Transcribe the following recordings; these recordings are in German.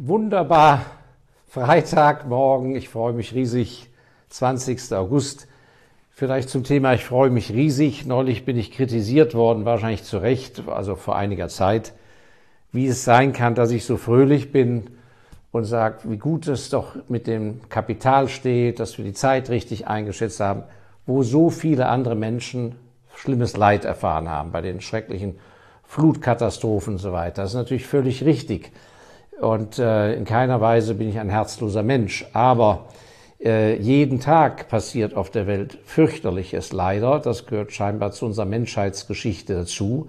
Wunderbar. Freitagmorgen. Ich freue mich riesig. 20. August. Vielleicht zum Thema, ich freue mich riesig. Neulich bin ich kritisiert worden, wahrscheinlich zu Recht, also vor einiger Zeit, wie es sein kann, dass ich so fröhlich bin und sage, wie gut es doch mit dem Kapital steht, dass wir die Zeit richtig eingeschätzt haben, wo so viele andere Menschen schlimmes Leid erfahren haben, bei den schrecklichen Flutkatastrophen und so weiter. Das ist natürlich völlig richtig. Und äh, in keiner Weise bin ich ein herzloser Mensch. Aber äh, jeden Tag passiert auf der Welt fürchterliches leider. Das gehört scheinbar zu unserer Menschheitsgeschichte dazu.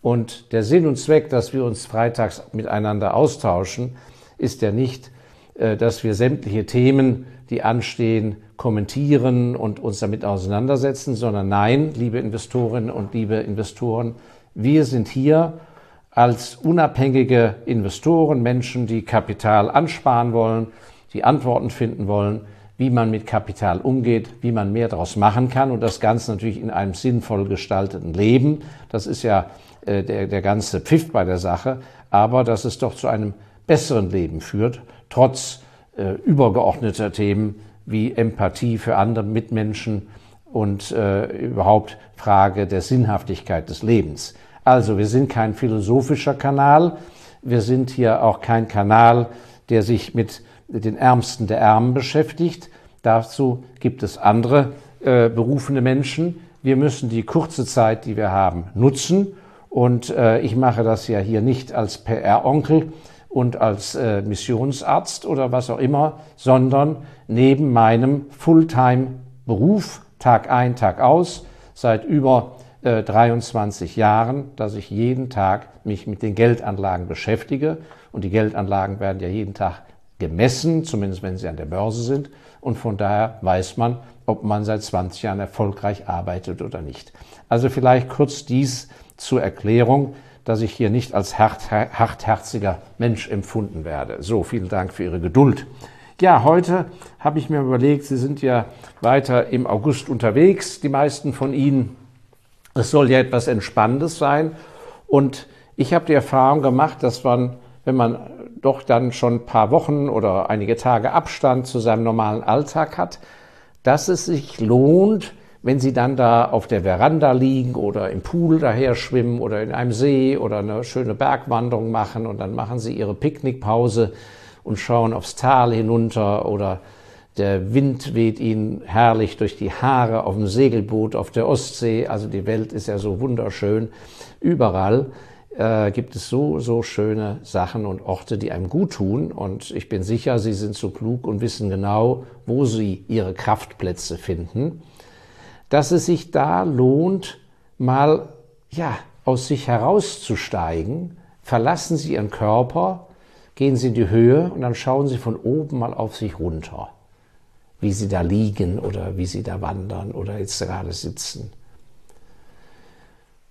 Und der Sinn und Zweck, dass wir uns freitags miteinander austauschen, ist ja nicht, äh, dass wir sämtliche Themen, die anstehen, kommentieren und uns damit auseinandersetzen, sondern nein, liebe Investorinnen und liebe Investoren, wir sind hier, als unabhängige Investoren, Menschen, die Kapital ansparen wollen, die Antworten finden wollen, wie man mit Kapital umgeht, wie man mehr daraus machen kann und das Ganze natürlich in einem sinnvoll gestalteten Leben. Das ist ja äh, der, der ganze Pfiff bei der Sache, aber dass es doch zu einem besseren Leben führt, trotz äh, übergeordneter Themen wie Empathie für andere Mitmenschen und äh, überhaupt Frage der Sinnhaftigkeit des Lebens. Also, wir sind kein philosophischer Kanal. Wir sind hier auch kein Kanal, der sich mit den Ärmsten der Ärmen beschäftigt. Dazu gibt es andere äh, berufene Menschen. Wir müssen die kurze Zeit, die wir haben, nutzen. Und äh, ich mache das ja hier nicht als PR-Onkel und als äh, Missionsarzt oder was auch immer, sondern neben meinem Fulltime-Beruf, Tag ein, Tag aus, seit über 23 äh, Jahren, dass ich jeden Tag mich mit den Geldanlagen beschäftige. Und die Geldanlagen werden ja jeden Tag gemessen, zumindest wenn sie an der Börse sind. Und von daher weiß man, ob man seit 20 Jahren erfolgreich arbeitet oder nicht. Also vielleicht kurz dies zur Erklärung, dass ich hier nicht als hart, hartherziger Mensch empfunden werde. So, vielen Dank für Ihre Geduld. Ja, heute habe ich mir überlegt, Sie sind ja weiter im August unterwegs, die meisten von Ihnen. Es soll ja etwas Entspannendes sein. Und ich habe die Erfahrung gemacht, dass man, wenn man doch dann schon ein paar Wochen oder einige Tage Abstand zu seinem normalen Alltag hat, dass es sich lohnt, wenn Sie dann da auf der Veranda liegen oder im Pool daher schwimmen oder in einem See oder eine schöne Bergwanderung machen und dann machen Sie Ihre Picknickpause und schauen aufs Tal hinunter oder der Wind weht ihnen herrlich durch die Haare auf dem Segelboot auf der Ostsee. Also die Welt ist ja so wunderschön. Überall äh, gibt es so, so schöne Sachen und Orte, die einem gut tun. Und ich bin sicher, Sie sind so klug und wissen genau, wo Sie Ihre Kraftplätze finden. Dass es sich da lohnt, mal, ja, aus sich herauszusteigen. Verlassen Sie Ihren Körper, gehen Sie in die Höhe und dann schauen Sie von oben mal auf sich runter wie sie da liegen oder wie sie da wandern oder jetzt gerade sitzen.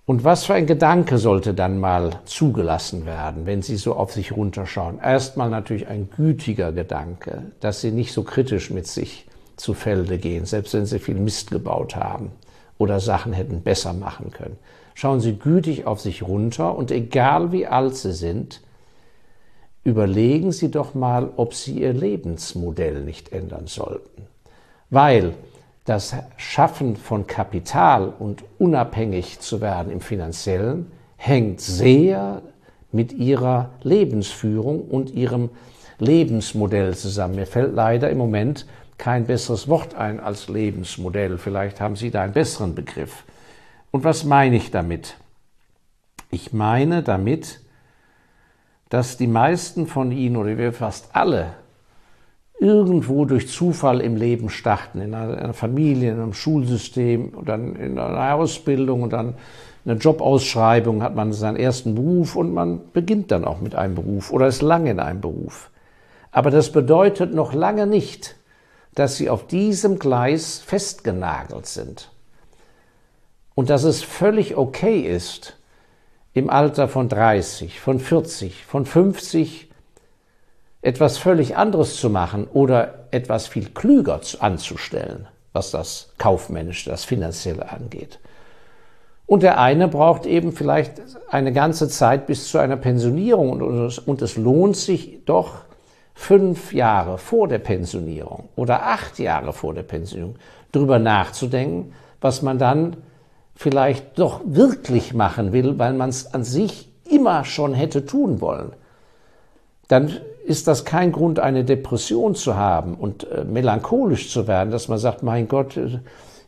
Und was für ein Gedanke sollte dann mal zugelassen werden, wenn Sie so auf sich runterschauen? Erstmal natürlich ein gütiger Gedanke, dass Sie nicht so kritisch mit sich zu Felde gehen, selbst wenn Sie viel Mist gebaut haben oder Sachen hätten besser machen können. Schauen Sie gütig auf sich runter und egal wie alt Sie sind, überlegen Sie doch mal, ob Sie Ihr Lebensmodell nicht ändern sollten. Weil das Schaffen von Kapital und unabhängig zu werden im finanziellen hängt sehr mit Ihrer Lebensführung und Ihrem Lebensmodell zusammen. Mir fällt leider im Moment kein besseres Wort ein als Lebensmodell. Vielleicht haben Sie da einen besseren Begriff. Und was meine ich damit? Ich meine damit, dass die meisten von Ihnen oder wir fast alle irgendwo durch Zufall im Leben starten, in einer Familie, in einem Schulsystem dann in einer Ausbildung und dann eine Jobausschreibung hat man seinen ersten Beruf und man beginnt dann auch mit einem Beruf oder ist lange in einem Beruf. Aber das bedeutet noch lange nicht, dass sie auf diesem Gleis festgenagelt sind. Und dass es völlig okay ist, im Alter von 30, von 40, von 50 etwas völlig anderes zu machen oder etwas viel klüger anzustellen, was das Kaufmännische, das Finanzielle angeht. Und der eine braucht eben vielleicht eine ganze Zeit bis zu einer Pensionierung und, es lohnt sich doch, fünf Jahre vor der Pensionierung oder acht Jahre vor der Pensionierung drüber nachzudenken, was man dann vielleicht doch wirklich machen will, weil man es an sich immer schon hätte tun wollen, dann ist das kein Grund, eine Depression zu haben und äh, melancholisch zu werden, dass man sagt, mein Gott, äh,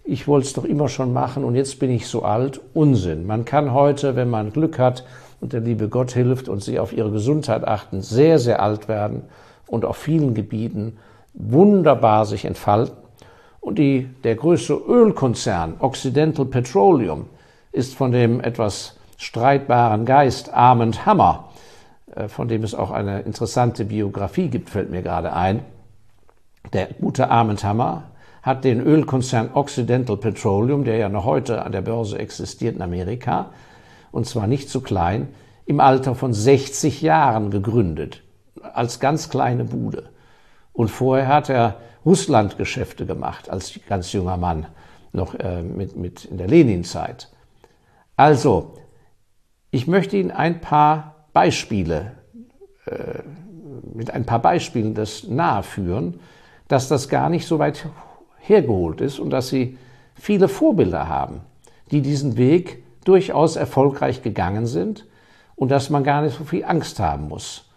ich wollte es doch immer schon machen und jetzt bin ich so alt. Unsinn. Man kann heute, wenn man Glück hat und der liebe Gott hilft und sie auf ihre Gesundheit achten, sehr, sehr alt werden und auf vielen Gebieten wunderbar sich entfalten. Und die, der größte Ölkonzern, Occidental Petroleum, ist von dem etwas streitbaren Geist Armand Hammer, äh, von dem es auch eine interessante Biografie gibt, fällt mir gerade ein. Der gute Armand Hammer hat den Ölkonzern Occidental Petroleum, der ja noch heute an der Börse existiert in Amerika, und zwar nicht zu klein, im Alter von 60 Jahren gegründet, als ganz kleine Bude. Und vorher hat er Russlandgeschäfte gemacht als ganz junger Mann, noch äh, mit, mit in der Lenin-Zeit. Also, ich möchte Ihnen ein paar Beispiele, äh, mit ein paar Beispielen das nahe führen, dass das gar nicht so weit hergeholt ist und dass Sie viele Vorbilder haben, die diesen Weg durchaus erfolgreich gegangen sind und dass man gar nicht so viel Angst haben muss.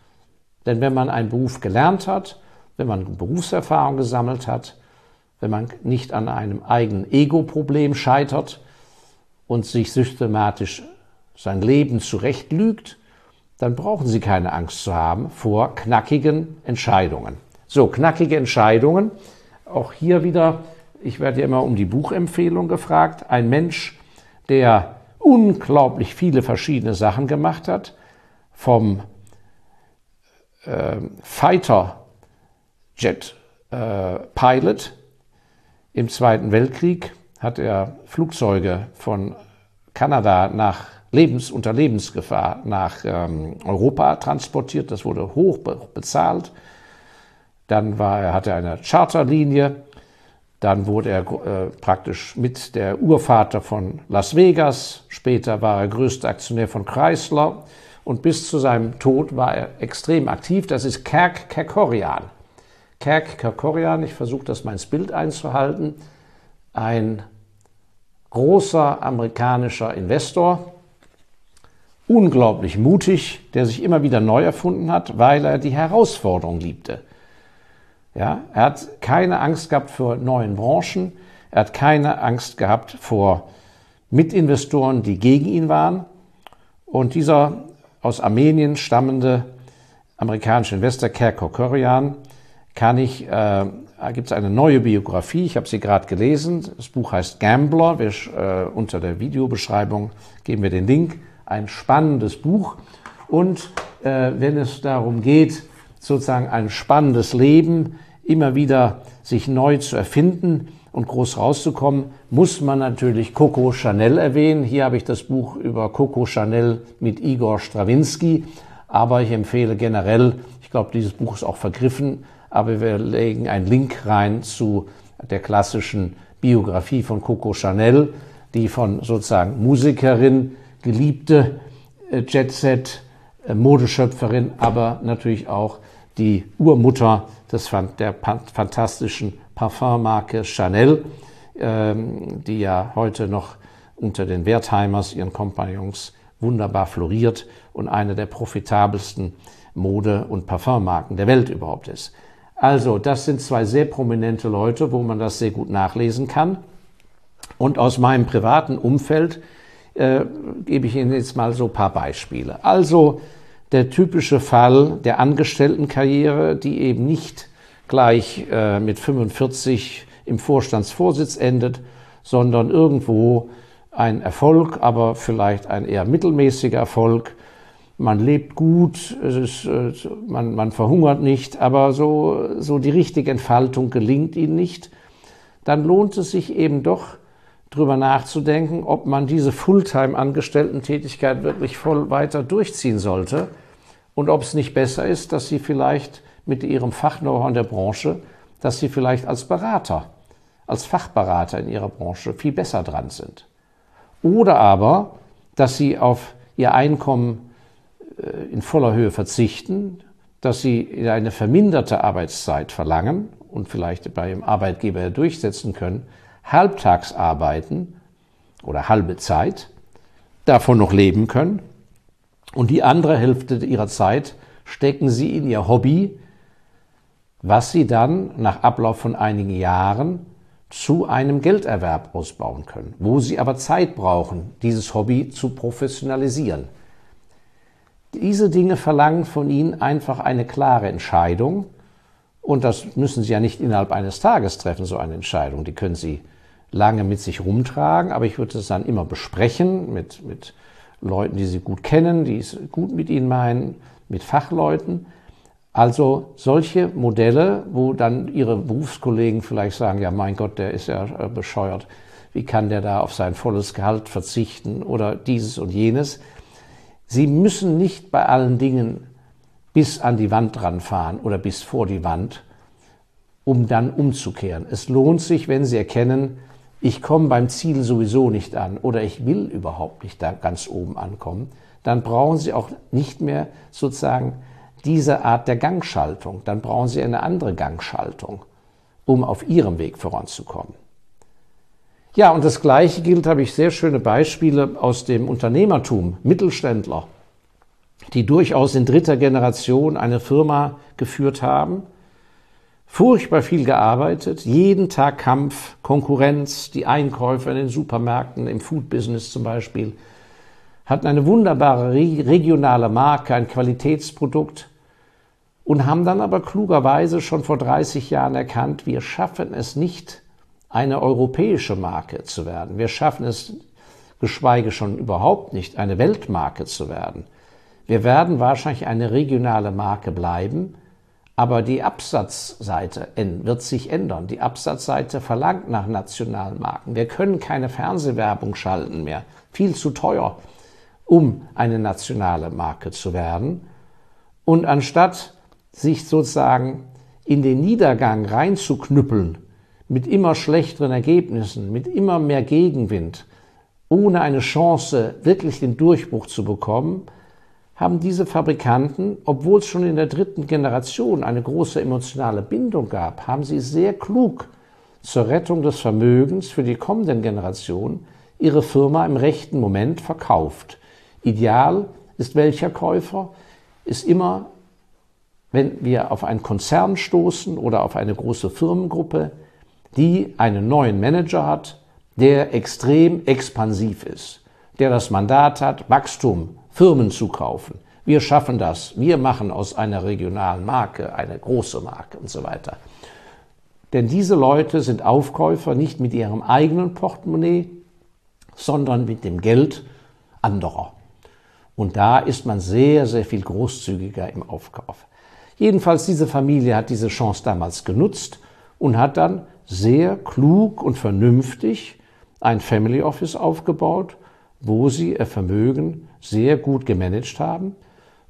Denn wenn man einen Beruf gelernt hat, wenn man Berufserfahrung gesammelt hat, wenn man nicht an einem eigenen Ego-Problem scheitert und sich systematisch sein Leben zurechtlügt, dann brauchen Sie keine Angst zu haben vor knackigen Entscheidungen. So, knackige Entscheidungen. Auch hier wieder, ich werde ja immer um die Buchempfehlung gefragt. Ein Mensch, der unglaublich viele verschiedene Sachen gemacht hat, vom äh, Fighter Jet äh, Pilot im Zweiten Weltkrieg hat er Flugzeuge von Kanada nach Lebens, unter Lebensgefahr nach ähm, Europa transportiert. Das wurde hoch bezahlt. Dann war er, hatte er eine Charterlinie. Dann wurde er äh, praktisch mit der Urvater von Las Vegas. Später war er größter Aktionär von Chrysler. Und bis zu seinem Tod war er extrem aktiv. Das ist Kerk Kerkorian. Kerk Kerkorian, ich versuche das mal ins Bild einzuhalten, ein großer amerikanischer Investor, unglaublich mutig, der sich immer wieder neu erfunden hat, weil er die Herausforderung liebte. Ja, er hat keine Angst gehabt vor neuen Branchen, er hat keine Angst gehabt vor Mitinvestoren, die gegen ihn waren. Und dieser aus Armenien stammende amerikanische Investor Kerko Korian kann ich, äh, gibt es eine neue Biografie, ich habe sie gerade gelesen. Das Buch heißt Gambler. Wir, äh, unter der Videobeschreibung geben wir den Link. Ein spannendes Buch. Und äh, wenn es darum geht, sozusagen ein spannendes Leben immer wieder sich neu zu erfinden und groß rauszukommen, muss man natürlich Coco Chanel erwähnen. Hier habe ich das Buch über Coco Chanel mit Igor Strawinski, aber ich empfehle generell, ich glaube, dieses Buch ist auch vergriffen, aber wir legen einen Link rein zu der klassischen Biografie von Coco Chanel, die von sozusagen Musikerin, geliebte äh, Jet-Set, äh, Modeschöpferin, aber natürlich auch die Urmutter des, der fantastischen Parfummarke Chanel, ähm, die ja heute noch unter den Wertheimers, ihren Kompagnons, wunderbar floriert und eine der profitabelsten Mode- und Parfummarken der Welt überhaupt ist. Also, das sind zwei sehr prominente Leute, wo man das sehr gut nachlesen kann. Und aus meinem privaten Umfeld äh, gebe ich Ihnen jetzt mal so ein paar Beispiele. Also, der typische Fall der Angestelltenkarriere, die eben nicht gleich äh, mit 45 im Vorstandsvorsitz endet, sondern irgendwo ein Erfolg, aber vielleicht ein eher mittelmäßiger Erfolg. Man lebt gut, ist, äh, man, man verhungert nicht, aber so, so die richtige Entfaltung gelingt ihnen nicht. Dann lohnt es sich eben doch, drüber nachzudenken, ob man diese Fulltime-Angestellten-Tätigkeit wirklich voll weiter durchziehen sollte und ob es nicht besser ist, dass sie vielleicht mit ihrem Fachknow-how in der Branche, dass sie vielleicht als Berater, als Fachberater in ihrer Branche viel besser dran sind. Oder aber, dass sie auf ihr Einkommen in voller Höhe verzichten, dass sie eine verminderte Arbeitszeit verlangen und vielleicht bei dem Arbeitgeber durchsetzen können, halbtags arbeiten oder halbe Zeit, davon noch leben können und die andere Hälfte ihrer Zeit stecken sie in ihr Hobby, was sie dann nach Ablauf von einigen Jahren zu einem Gelderwerb ausbauen können, wo sie aber Zeit brauchen, dieses Hobby zu professionalisieren. Diese Dinge verlangen von ihnen einfach eine klare Entscheidung und das müssen sie ja nicht innerhalb eines Tages treffen, so eine Entscheidung. Die können sie lange mit sich rumtragen, aber ich würde es dann immer besprechen mit, mit Leuten, die sie gut kennen, die es gut mit ihnen meinen, mit Fachleuten. Also solche Modelle, wo dann ihre Berufskollegen vielleicht sagen, ja mein Gott, der ist ja äh, bescheuert, wie kann der da auf sein volles Gehalt verzichten oder dieses und jenes. Sie müssen nicht bei allen Dingen bis an die Wand ranfahren oder bis vor die Wand, um dann umzukehren. Es lohnt sich, wenn Sie erkennen, ich komme beim Ziel sowieso nicht an oder ich will überhaupt nicht da ganz oben ankommen, dann brauchen Sie auch nicht mehr sozusagen diese Art der Gangschaltung. Dann brauchen Sie eine andere Gangschaltung, um auf Ihrem Weg voranzukommen. Ja, und das Gleiche gilt, habe ich sehr schöne Beispiele aus dem Unternehmertum, Mittelständler, die durchaus in dritter Generation eine Firma geführt haben furchtbar viel gearbeitet, jeden Tag Kampf, Konkurrenz, die Einkäufer in den Supermärkten, im Food-Business zum Beispiel, hatten eine wunderbare regionale Marke, ein Qualitätsprodukt und haben dann aber klugerweise schon vor 30 Jahren erkannt, wir schaffen es nicht, eine europäische Marke zu werden. Wir schaffen es, geschweige schon überhaupt nicht, eine Weltmarke zu werden. Wir werden wahrscheinlich eine regionale Marke bleiben, aber die Absatzseite wird sich ändern. Die Absatzseite verlangt nach nationalen Marken. Wir können keine Fernsehwerbung schalten mehr. Viel zu teuer, um eine nationale Marke zu werden. Und anstatt sich sozusagen in den Niedergang reinzuknüppeln, mit immer schlechteren Ergebnissen, mit immer mehr Gegenwind, ohne eine Chance, wirklich den Durchbruch zu bekommen, haben diese Fabrikanten, obwohl es schon in der dritten Generation eine große emotionale Bindung gab, haben sie sehr klug zur Rettung des Vermögens für die kommenden Generationen ihre Firma im rechten Moment verkauft. Ideal ist welcher Käufer? Ist immer, wenn wir auf einen Konzern stoßen oder auf eine große Firmengruppe, die einen neuen Manager hat, der extrem expansiv ist, der das Mandat hat, Wachstum Firmen zu kaufen. Wir schaffen das. Wir machen aus einer regionalen Marke eine große Marke und so weiter. Denn diese Leute sind Aufkäufer nicht mit ihrem eigenen Portemonnaie, sondern mit dem Geld anderer. Und da ist man sehr, sehr viel großzügiger im Aufkauf. Jedenfalls, diese Familie hat diese Chance damals genutzt und hat dann sehr klug und vernünftig ein Family Office aufgebaut, wo sie ihr Vermögen sehr gut gemanagt haben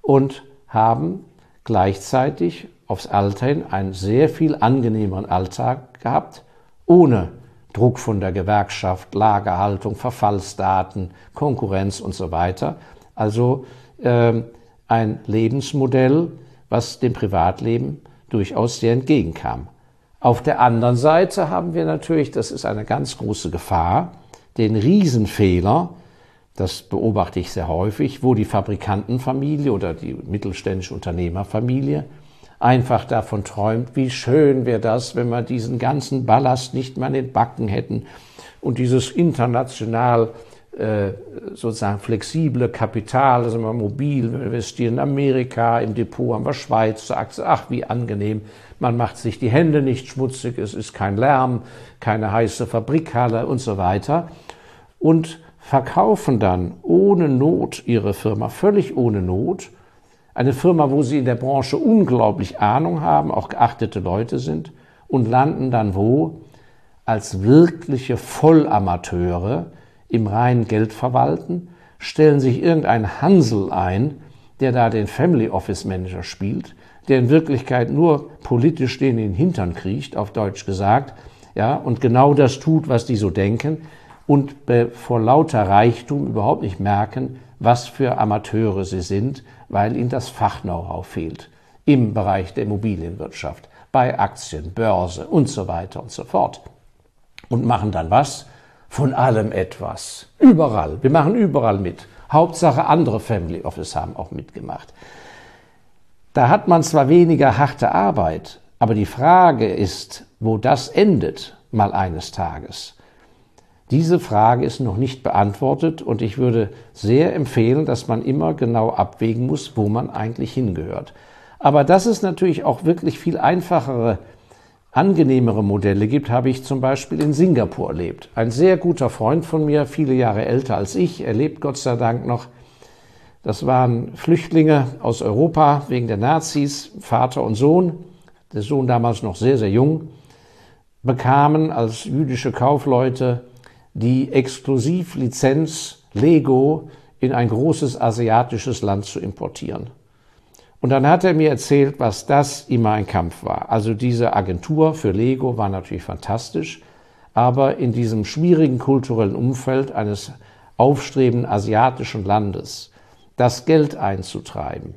und haben gleichzeitig aufs Alter hin einen sehr viel angenehmeren Alltag gehabt, ohne Druck von der Gewerkschaft, Lagerhaltung, Verfallsdaten, Konkurrenz und so weiter. Also äh, ein Lebensmodell, was dem Privatleben durchaus sehr entgegenkam. Auf der anderen Seite haben wir natürlich, das ist eine ganz große Gefahr, den Riesenfehler, das beobachte ich sehr häufig, wo die Fabrikantenfamilie oder die mittelständische Unternehmerfamilie einfach davon träumt, wie schön wäre das, wenn wir diesen ganzen Ballast nicht mehr in den Backen hätten und dieses international äh, sozusagen flexible Kapital, also wir mobil, wir investieren in Amerika, im Depot haben wir Schweiz, Aktie, ach wie angenehm, man macht sich die Hände nicht schmutzig, es ist kein Lärm, keine heiße Fabrikhalle und so weiter. Und verkaufen dann ohne Not ihre Firma, völlig ohne Not, eine Firma, wo sie in der Branche unglaublich Ahnung haben, auch geachtete Leute sind, und landen dann wo? Als wirkliche Vollamateure im reinen Geld verwalten, stellen sich irgendein Hansel ein, der da den Family Office Manager spielt, der in Wirklichkeit nur politisch den in den Hintern kriecht, auf Deutsch gesagt, ja, und genau das tut, was die so denken, und vor lauter Reichtum überhaupt nicht merken, was für Amateure sie sind, weil ihnen das Fach-Know-how fehlt. im Bereich der Immobilienwirtschaft, bei Aktien, Börse und so weiter und so fort. Und machen dann was? Von allem etwas. Überall. Wir machen überall mit. Hauptsache andere Family Office haben auch mitgemacht. Da hat man zwar weniger harte Arbeit, aber die Frage ist, wo das endet, mal eines Tages. Diese Frage ist noch nicht beantwortet und ich würde sehr empfehlen, dass man immer genau abwägen muss, wo man eigentlich hingehört. Aber dass es natürlich auch wirklich viel einfachere, angenehmere Modelle gibt, habe ich zum Beispiel in Singapur erlebt. Ein sehr guter Freund von mir, viele Jahre älter als ich, er lebt Gott sei Dank noch. Das waren Flüchtlinge aus Europa wegen der Nazis, Vater und Sohn, der Sohn damals noch sehr, sehr jung, bekamen als jüdische Kaufleute die Exklusivlizenz Lego in ein großes asiatisches Land zu importieren. Und dann hat er mir erzählt, was das immer ein Kampf war. Also diese Agentur für Lego war natürlich fantastisch, aber in diesem schwierigen kulturellen Umfeld eines aufstrebenden asiatischen Landes das Geld einzutreiben,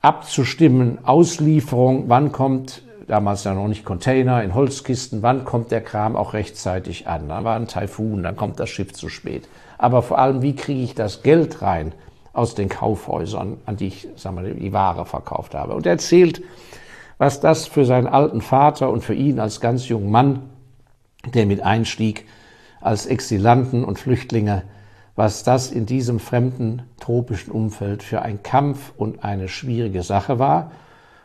abzustimmen, Auslieferung, wann kommt damals ja noch nicht Container in Holzkisten, wann kommt der Kram auch rechtzeitig an? Dann war ein Taifun, dann kommt das Schiff zu spät. Aber vor allem, wie kriege ich das Geld rein aus den Kaufhäusern, an die ich sagen wir, die Ware verkauft habe? Und er erzählt, was das für seinen alten Vater und für ihn als ganz jungen Mann, der mit einstieg, als Exilanten und Flüchtlinge, was das in diesem fremden tropischen Umfeld für ein Kampf und eine schwierige Sache war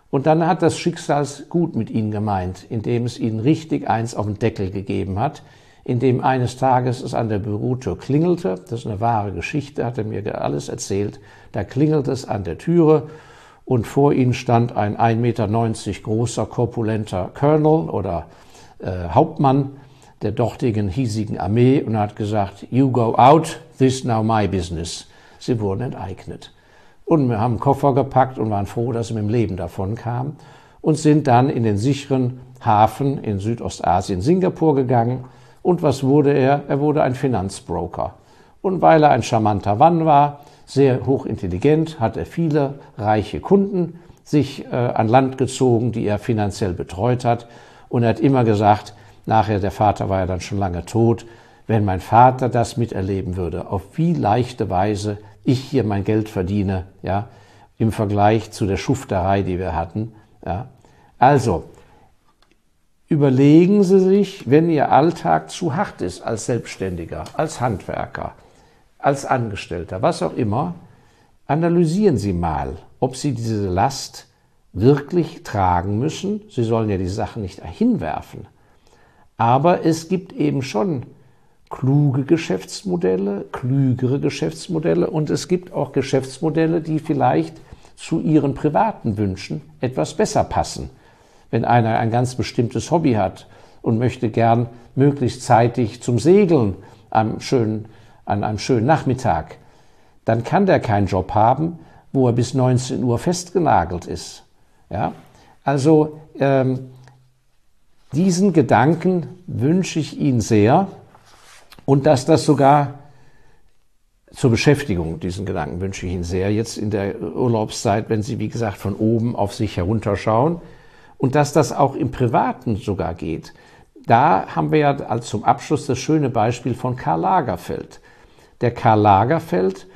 und dann hat das Schicksal gut mit ihnen gemeint, indem es ihnen richtig eins auf den Deckel gegeben hat, indem eines Tages es an der Bürotür klingelte. Das ist eine wahre Geschichte, hat er mir alles erzählt. Da klingelte es an der Türe und vor ihnen stand ein 1,90 Meter großer, korpulenter Colonel oder äh, Hauptmann der dortigen hiesigen Armee und hat gesagt, you go out, this now my business. Sie wurden enteignet. Und wir haben einen Koffer gepackt und waren froh, dass wir mit dem Leben davon kamen und sind dann in den sicheren Hafen in Südostasien, Singapur gegangen. Und was wurde er? Er wurde ein Finanzbroker. Und weil er ein charmanter Mann war, sehr hochintelligent, hat er viele reiche Kunden sich äh, an Land gezogen, die er finanziell betreut hat. Und er hat immer gesagt, nachher, der Vater war ja dann schon lange tot, wenn mein Vater das miterleben würde, auf wie leichte Weise ich hier mein Geld verdiene, ja, im Vergleich zu der Schufterei, die wir hatten. Ja. Also, überlegen Sie sich, wenn Ihr Alltag zu hart ist als Selbstständiger, als Handwerker, als Angestellter, was auch immer, analysieren Sie mal, ob Sie diese Last wirklich tragen müssen. Sie sollen ja die Sachen nicht hinwerfen. Aber es gibt eben schon kluge Geschäftsmodelle, klügere Geschäftsmodelle und es gibt auch Geschäftsmodelle, die vielleicht zu ihren privaten Wünschen etwas besser passen. Wenn einer ein ganz bestimmtes Hobby hat und möchte gern möglichst zeitig zum Segeln am schönen, an einem schönen Nachmittag, dann kann der keinen Job haben, wo er bis 19 Uhr festgenagelt ist. Ja? Also ähm, diesen Gedanken wünsche ich Ihnen sehr, und dass das sogar zur Beschäftigung, diesen Gedanken wünsche ich Ihnen sehr, jetzt in der Urlaubszeit, wenn Sie, wie gesagt, von oben auf sich herunterschauen. Und dass das auch im Privaten sogar geht. Da haben wir ja als zum Abschluss das schöne Beispiel von Karl Lagerfeld. Der Karl Lagerfeld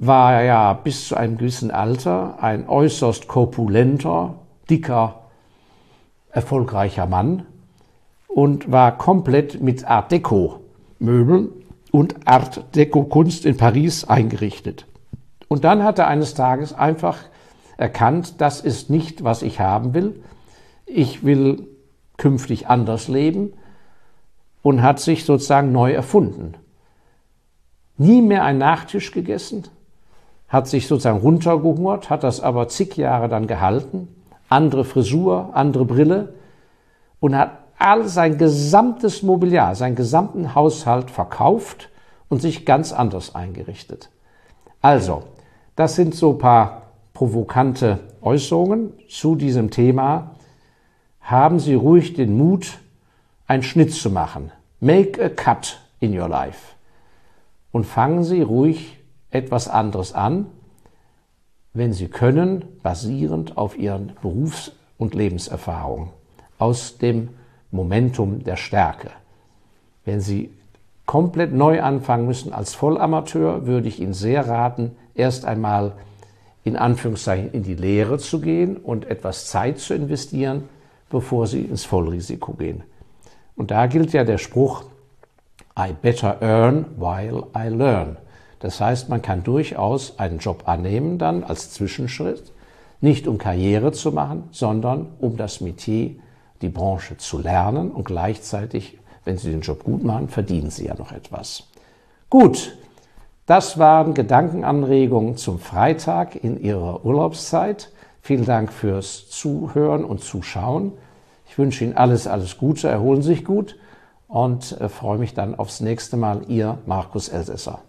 war ja bis zu einem gewissen Alter ein äußerst korpulenter, dicker, erfolgreicher Mann und war komplett mit Art Deco Möbeln und Art Deco Kunst in Paris eingerichtet. Und dann hat er eines Tages einfach erkannt, das ist nicht, was ich haben will. Ich will künftig anders leben und hat sich sozusagen neu erfunden. Nie mehr einen Nachtisch gegessen, hat sich sozusagen runtergehungert, hat das aber zig Jahre dann gehalten, andere Frisur, andere Brille und hat all sein gesamtes Mobiliar, seinen gesamten Haushalt verkauft und sich ganz anders eingerichtet. Also, das sind so paar provokante Äußerungen zu diesem Thema. Haben Sie ruhig den Mut, einen Schnitt zu machen. Make a cut in your life. Und fangen Sie ruhig etwas anderes an. Wenn Sie können, basierend auf Ihren Berufs- und Lebenserfahrungen, aus dem Momentum der Stärke. Wenn Sie komplett neu anfangen müssen als Vollamateur, würde ich Ihnen sehr raten, erst einmal in Anführungszeichen in die Lehre zu gehen und etwas Zeit zu investieren, bevor Sie ins Vollrisiko gehen. Und da gilt ja der Spruch, I better earn while I learn. Das heißt, man kann durchaus einen Job annehmen dann als Zwischenschritt, nicht um Karriere zu machen, sondern um das Metier, die Branche zu lernen und gleichzeitig, wenn Sie den Job gut machen, verdienen Sie ja noch etwas. Gut, das waren Gedankenanregungen zum Freitag in Ihrer Urlaubszeit. Vielen Dank fürs Zuhören und Zuschauen. Ich wünsche Ihnen alles, alles Gute, erholen Sie sich gut und äh, freue mich dann aufs nächste Mal. Ihr Markus Elsässer.